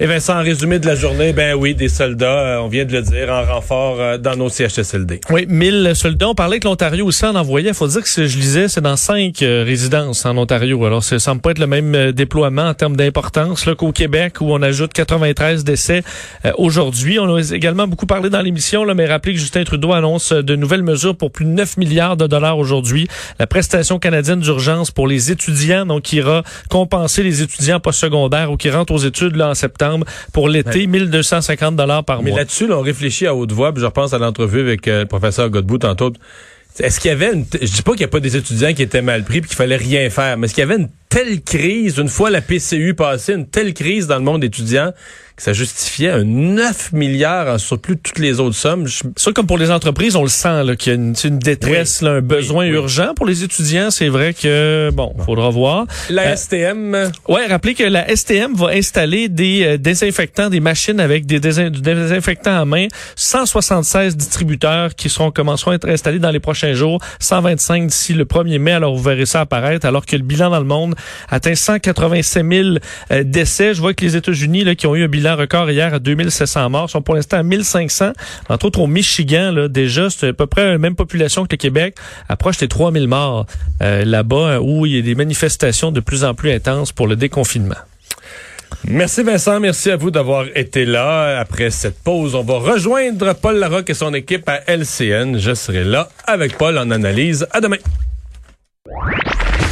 Et Vincent, en résumé de la journée, ben oui, des soldats, euh, on vient de le dire, en renfort euh, dans nos CHSLD. Oui, 1000 soldats. On parlait que l'Ontario aussi en envoyait. Faut dire que je lisais, c'est dans cinq euh, résidences en Ontario. Alors, ça semble pas être le même déploiement en termes d'importance qu'au Québec, où on ajoute 93 décès aujourd'hui. On a également beaucoup parlé dans l'émission, mais rappelez que Justin Trudeau annonce de nouvelles mesures pour plus de 9 milliards de dollars aujourd'hui. La prestation canadienne d'urgence pour les étudiants, donc qui ira compenser les étudiants postsecondaires ou qui rentrent aux études là, en septembre pour l'été, 1250 dollars par mois. Mais là-dessus, on réfléchit à haute voix, puis je repense à l'entrevue avec euh, le professeur Godbout tantôt. Est-ce qu'il y avait une je dis pas qu'il n'y a pas des étudiants qui étaient mal pris puis qu'il fallait rien faire, mais est-ce qu'il y avait une telle crise une fois la PCU passée, une telle crise dans le monde étudiant que ça justifiait un 9 milliards en surplus de toutes les autres sommes. Ça, comme pour les entreprises, on le sent qu'il y a une, une détresse, un besoin urgent. Pour les étudiants, c'est vrai que, bon, faudra voir. La euh, STM. Ouais, rappelez que la STM va installer des euh, désinfectants, des machines avec des, désinfectants à main. 176 distributeurs qui seront commenceront à être installés dans les prochains jours. 125 d'ici le 1er mai. Alors, vous verrez ça apparaître. Alors que le bilan dans le monde atteint 187 000 euh, décès. Je vois que les États-Unis, qui ont eu un bilan record hier à 2700 morts, sont pour l'instant à 1500. Entre autres, au Michigan, déjà, c'est à peu près la même population que le Québec, approche des 3000 morts euh, là-bas, où il y a des manifestations de plus en plus intenses pour le déconfinement. Merci Vincent, merci à vous d'avoir été là. Après cette pause, on va rejoindre Paul Larocque et son équipe à LCN. Je serai là avec Paul en analyse. À demain.